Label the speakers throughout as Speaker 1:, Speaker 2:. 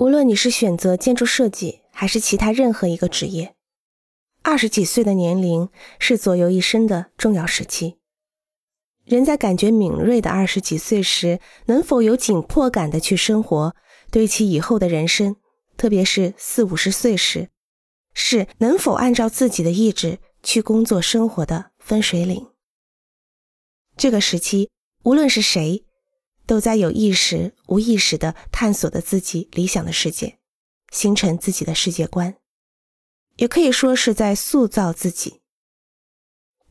Speaker 1: 无论你是选择建筑设计，还是其他任何一个职业，二十几岁的年龄是左右一生的重要时期。人在感觉敏锐的二十几岁时，能否有紧迫感的去生活，对其以后的人生，特别是四五十岁时，是能否按照自己的意志去工作生活的分水岭。这个时期，无论是谁，都在有意识、无意识的探索着自己理想的世界，形成自己的世界观，也可以说是在塑造自己。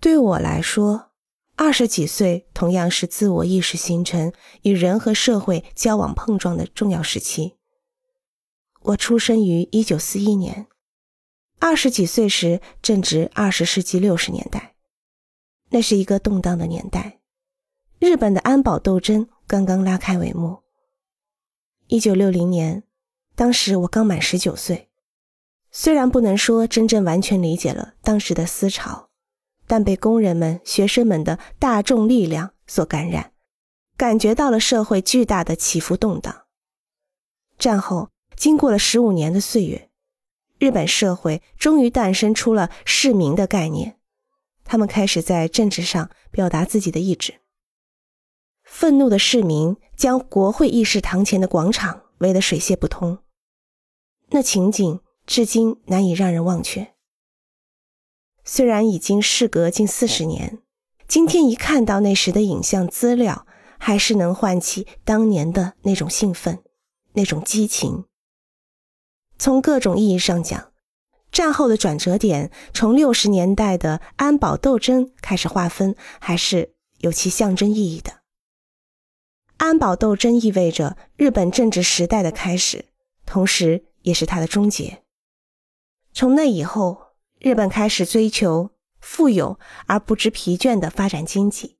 Speaker 1: 对我来说，二十几岁同样是自我意识形成与人和社会交往碰撞的重要时期。我出生于一九四一年，二十几岁时正值二十世纪六十年代，那是一个动荡的年代。日本的安保斗争刚刚拉开帷幕。一九六零年，当时我刚满十九岁，虽然不能说真正完全理解了当时的思潮。但被工人们、学生们的大众力量所感染，感觉到了社会巨大的起伏动荡。战后，经过了十五年的岁月，日本社会终于诞生出了市民的概念，他们开始在政治上表达自己的意志。愤怒的市民将国会议事堂前的广场围得水泄不通，那情景至今难以让人忘却。虽然已经事隔近四十年，今天一看到那时的影像资料，还是能唤起当年的那种兴奋、那种激情。从各种意义上讲，战后的转折点从六十年代的安保斗争开始划分，还是有其象征意义的。安保斗争意味着日本政治时代的开始，同时也是它的终结。从那以后。日本开始追求富有而不知疲倦的发展经济，